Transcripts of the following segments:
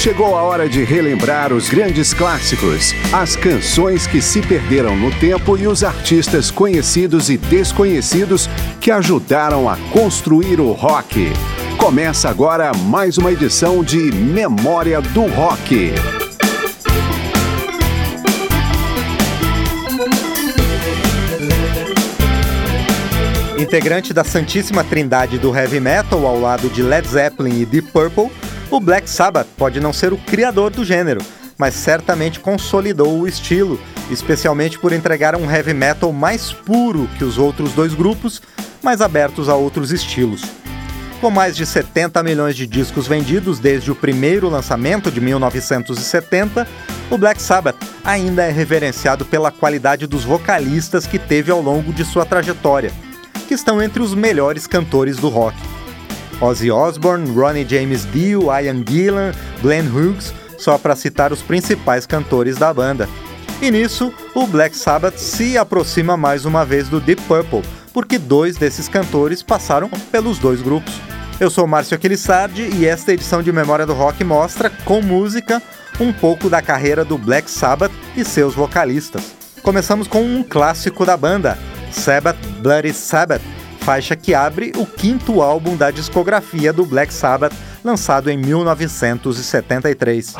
Chegou a hora de relembrar os grandes clássicos, as canções que se perderam no tempo e os artistas conhecidos e desconhecidos que ajudaram a construir o rock. Começa agora mais uma edição de Memória do Rock. Integrante da Santíssima Trindade do Heavy Metal ao lado de Led Zeppelin e Deep Purple, o Black Sabbath pode não ser o criador do gênero, mas certamente consolidou o estilo, especialmente por entregar um heavy metal mais puro que os outros dois grupos, mais abertos a outros estilos. Com mais de 70 milhões de discos vendidos desde o primeiro lançamento de 1970, o Black Sabbath ainda é reverenciado pela qualidade dos vocalistas que teve ao longo de sua trajetória, que estão entre os melhores cantores do rock. Ozzy Osbourne, Ronnie James Dio, Ian Gillan, Glenn Hughes, só para citar os principais cantores da banda. E nisso, o Black Sabbath se aproxima mais uma vez do Deep Purple, porque dois desses cantores passaram pelos dois grupos. Eu sou Márcio Aquilissardi e esta edição de Memória do Rock mostra, com música, um pouco da carreira do Black Sabbath e seus vocalistas. Começamos com um clássico da banda, Sabbath Bloody Sabbath, faixa que abre o quinto álbum da discografia do Black Sabbath, lançado em 1973.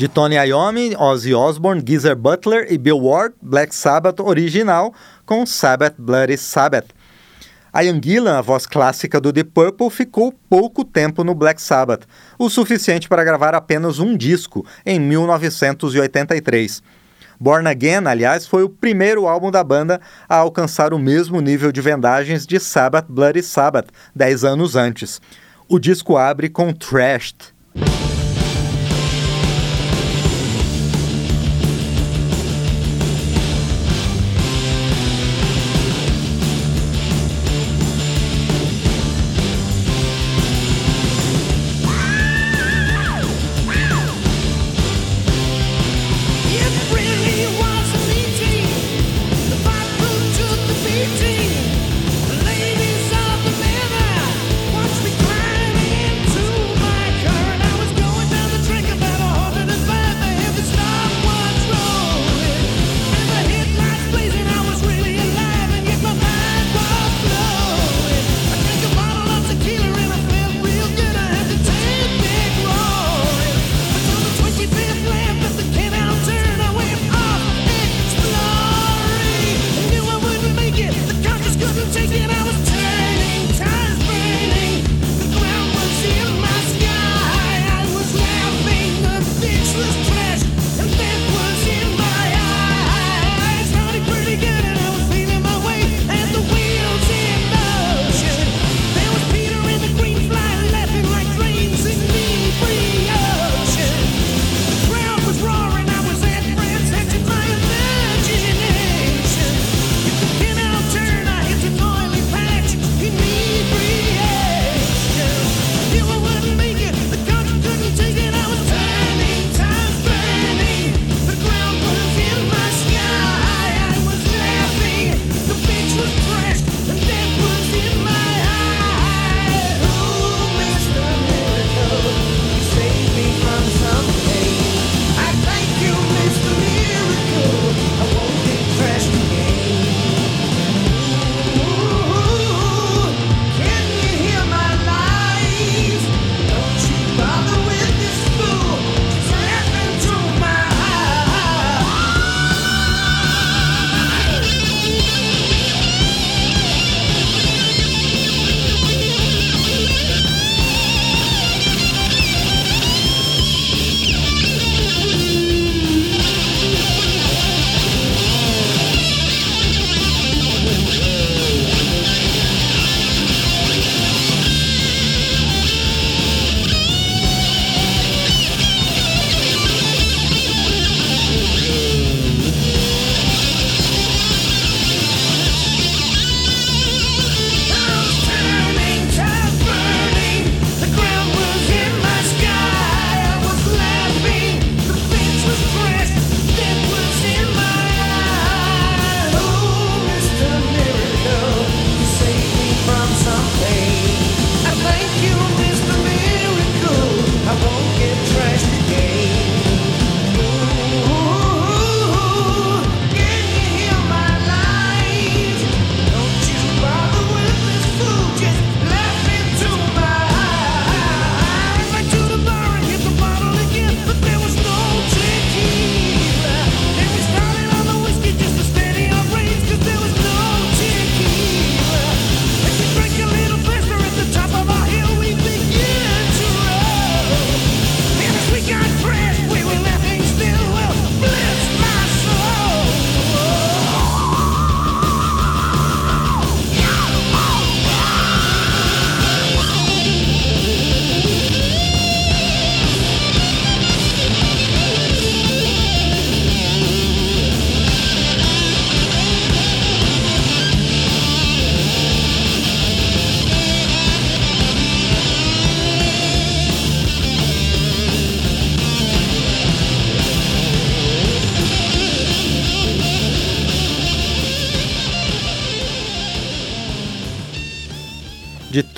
De Tony Iommi, Ozzy Osbourne, Geezer Butler e Bill Ward, Black Sabbath original com Sabbath Bloody Sabbath. Ian Gillan, a voz clássica do Deep Purple, ficou pouco tempo no Black Sabbath, o suficiente para gravar apenas um disco, em 1983. Born Again, aliás, foi o primeiro álbum da banda a alcançar o mesmo nível de vendagens de Sabbath Bloody Sabbath, dez anos antes. O disco abre com Trashed.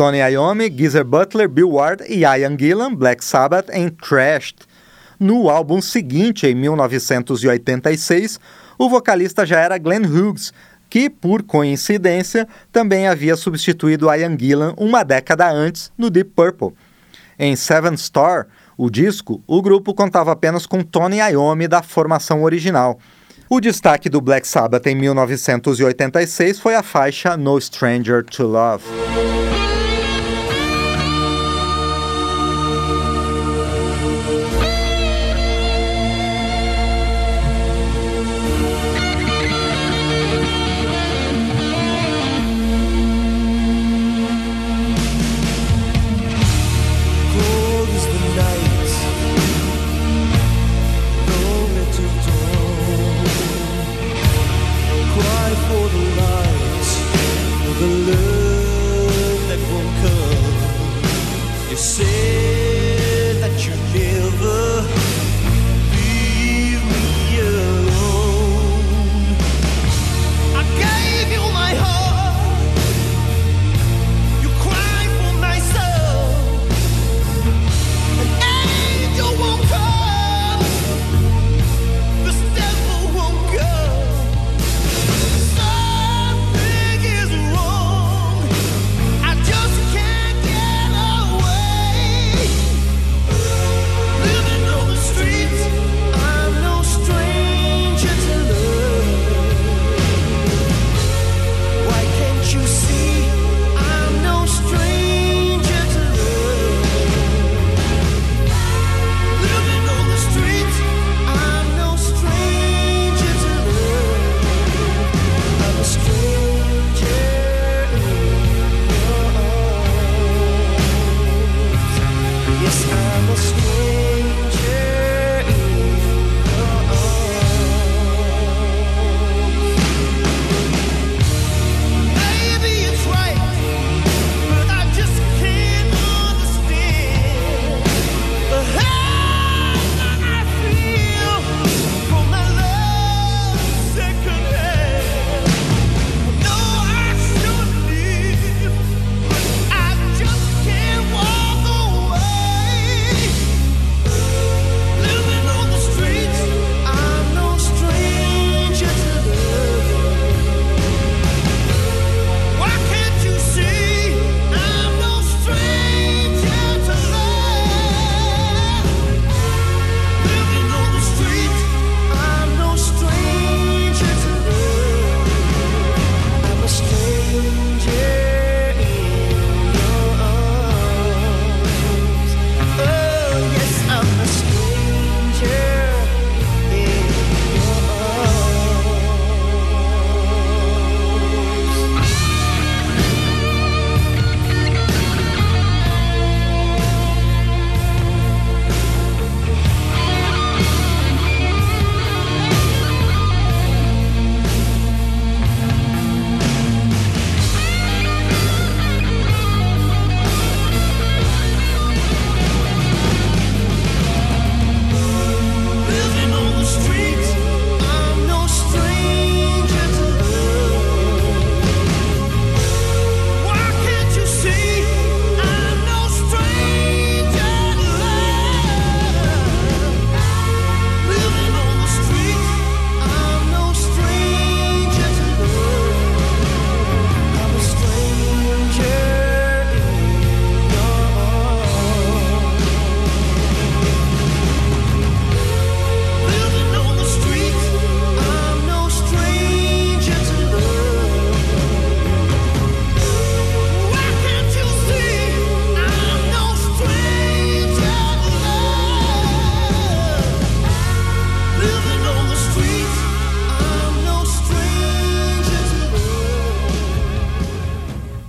Tony Iommi, Geezer Butler, Bill Ward e Ian Gillan, Black Sabbath em Trashed. No álbum seguinte, em 1986, o vocalista já era Glenn Hughes, que, por coincidência, também havia substituído Ian Gillan uma década antes no Deep Purple. Em Seven Star, O disco, o grupo contava apenas com Tony Iommi da formação original. O destaque do Black Sabbath em 1986 foi a faixa No Stranger to Love.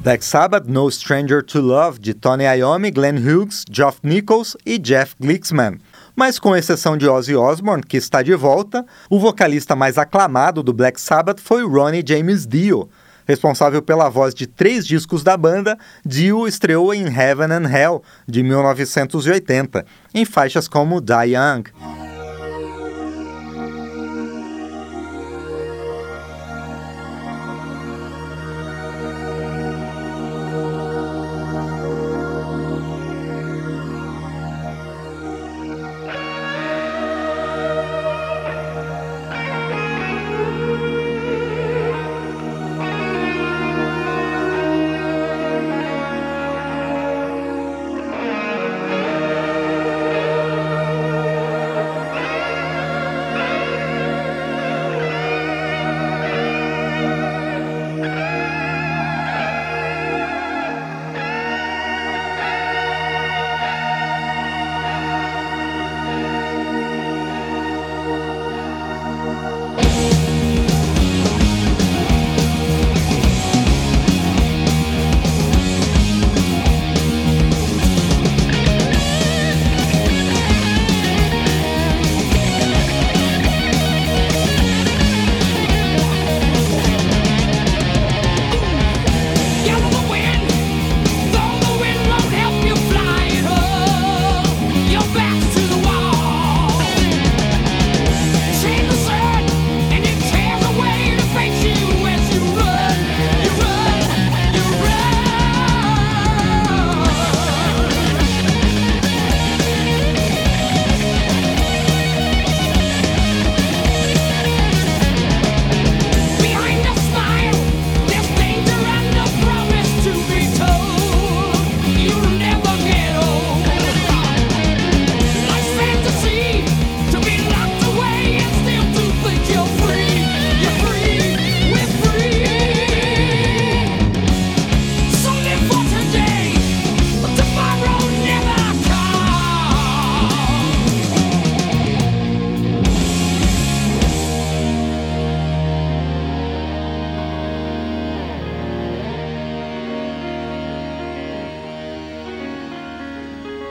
Black Sabbath, No Stranger to Love, de Tony Iommi, Glenn Hughes, Geoff Nichols e Jeff Glicksman. Mas com exceção de Ozzy Osbourne, que está de volta, o vocalista mais aclamado do Black Sabbath foi Ronnie James Dio. Responsável pela voz de três discos da banda, Dio estreou em Heaven and Hell, de 1980, em faixas como Die Young.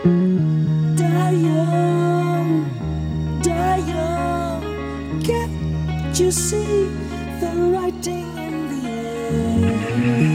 Die young, die young. Can't you see the writing in the air?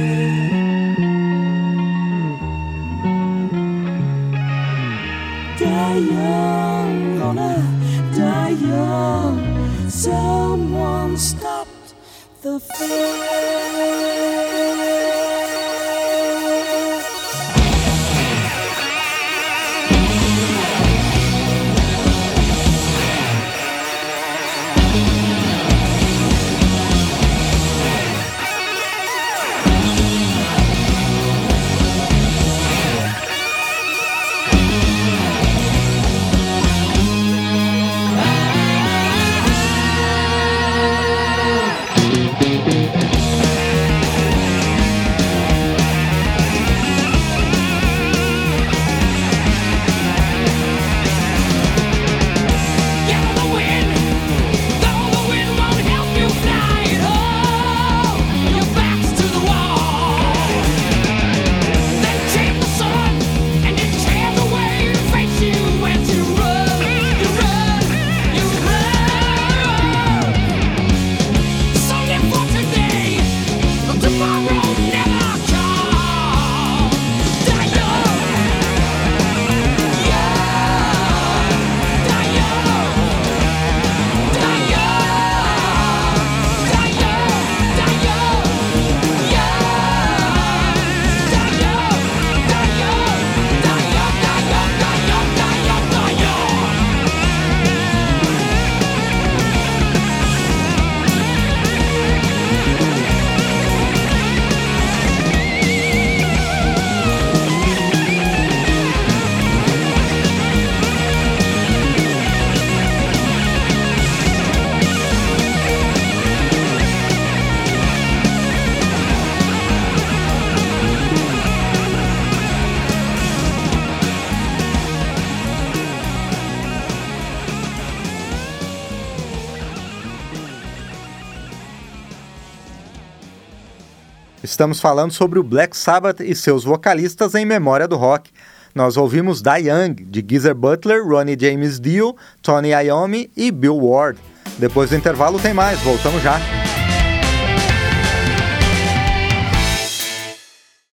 Estamos falando sobre o Black Sabbath e seus vocalistas em memória do rock. Nós ouvimos Die Young, de Geezer Butler, Ronnie James Dio, Tony Iommi e Bill Ward. Depois do intervalo tem mais, voltamos já.